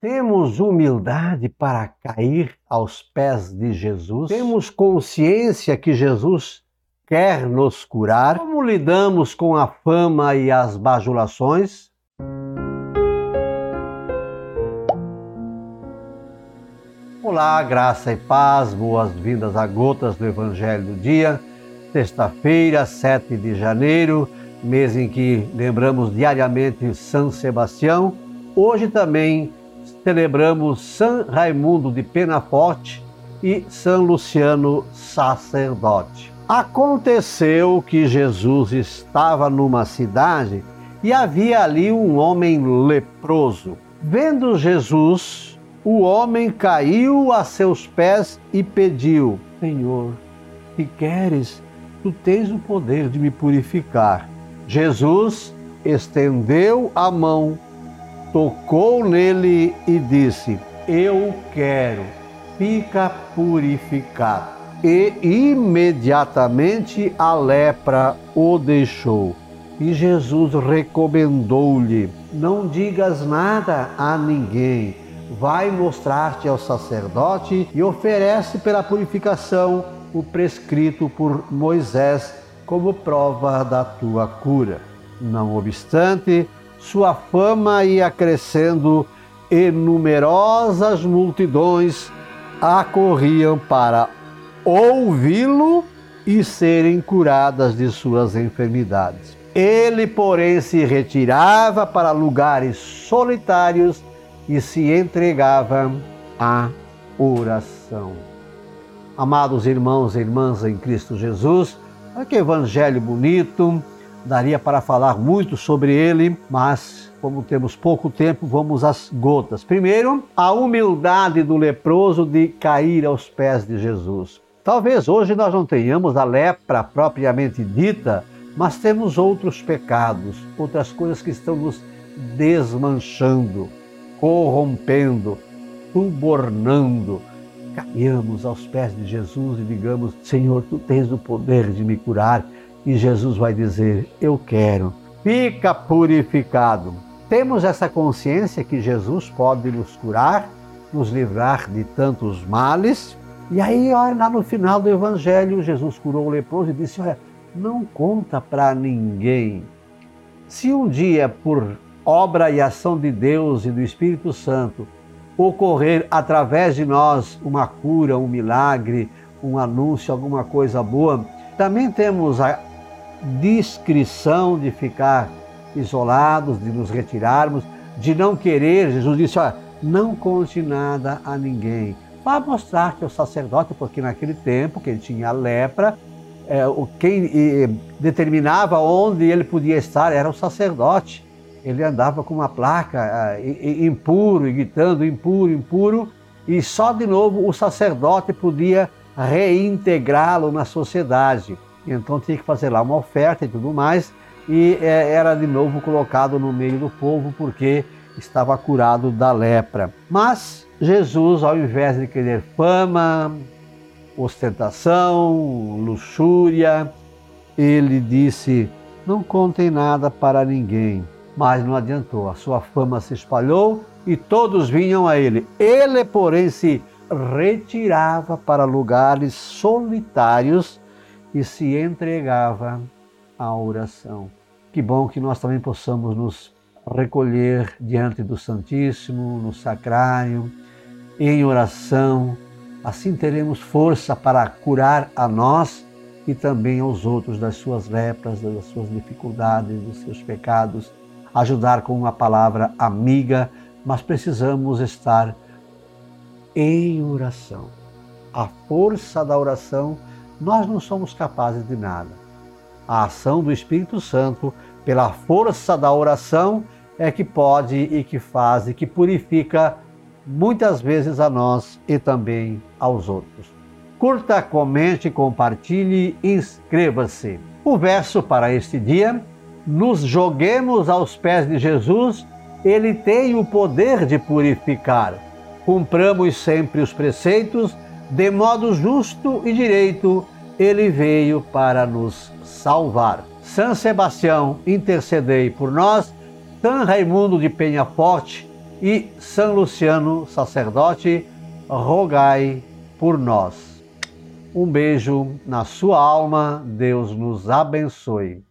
Temos humildade para cair aos pés de Jesus? Temos consciência que Jesus quer nos curar? Como lidamos com a fama e as bajulações? Olá, graça e paz, boas-vindas a Gotas do Evangelho do Dia, sexta-feira, 7 de janeiro, mês em que lembramos diariamente São Sebastião. Hoje também celebramos São Raimundo de Penaforte e São Luciano sacerdote. Aconteceu que Jesus estava numa cidade e havia ali um homem leproso. Vendo Jesus, o homem caiu a seus pés e pediu: Senhor, se queres, tu tens o poder de me purificar. Jesus estendeu a mão tocou nele e disse: Eu quero, fica purificado. E imediatamente a lepra o deixou. E Jesus recomendou-lhe: Não digas nada a ninguém. Vai mostrar-te ao sacerdote e oferece pela purificação o prescrito por Moisés como prova da tua cura. Não obstante, sua fama ia crescendo e numerosas multidões acorriam para ouvi-lo e serem curadas de suas enfermidades. Ele, porém, se retirava para lugares solitários e se entregava à oração. Amados irmãos e irmãs em Cristo Jesus, olha que evangelho bonito Daria para falar muito sobre ele, mas como temos pouco tempo, vamos às gotas. Primeiro, a humildade do leproso de cair aos pés de Jesus. Talvez hoje nós não tenhamos a lepra propriamente dita, mas temos outros pecados, outras coisas que estão nos desmanchando, corrompendo, subornando. Caiamos aos pés de Jesus e digamos: Senhor, tu tens o poder de me curar e Jesus vai dizer: Eu quero, fica purificado. Temos essa consciência que Jesus pode nos curar, nos livrar de tantos males. E aí, olha, lá no final do Evangelho, Jesus curou o leproso e disse: Olha, não conta para ninguém. Se um dia, por obra e ação de Deus e do Espírito Santo, ocorrer através de nós uma cura, um milagre, um anúncio, alguma coisa boa, também temos a discrição de ficar isolados, de nos retirarmos, de não querer. Jesus disse: olha, não conte nada a ninguém. Vá mostrar que o sacerdote, porque naquele tempo, quem tinha lepra, é, quem determinava onde ele podia estar era o sacerdote. Ele andava com uma placa é, impuro, gritando impuro, impuro, e só de novo o sacerdote podia reintegrá-lo na sociedade. Então tinha que fazer lá uma oferta e tudo mais, e é, era de novo colocado no meio do povo porque estava curado da lepra. Mas Jesus, ao invés de querer fama, ostentação, luxúria, ele disse: Não contem nada para ninguém. Mas não adiantou, a sua fama se espalhou e todos vinham a ele. Ele, porém, se retirava para lugares solitários e se entregava à oração. Que bom que nós também possamos nos recolher diante do Santíssimo, no sacrário, em oração. Assim teremos força para curar a nós e também aos outros das suas lepras, das suas dificuldades, dos seus pecados. Ajudar com uma palavra amiga, mas precisamos estar em oração. A força da oração nós não somos capazes de nada. A ação do Espírito Santo, pela força da oração, é que pode e que faz e que purifica muitas vezes a nós e também aos outros. Curta, comente, compartilhe, inscreva-se. O verso para este dia: nos joguemos aos pés de Jesus, ele tem o poder de purificar. Cumpramos sempre os preceitos de modo justo e direito, ele veio para nos salvar. São Sebastião, intercedei por nós. São Raimundo de Penha Forte, e São Luciano, sacerdote, rogai por nós. Um beijo na sua alma, Deus nos abençoe.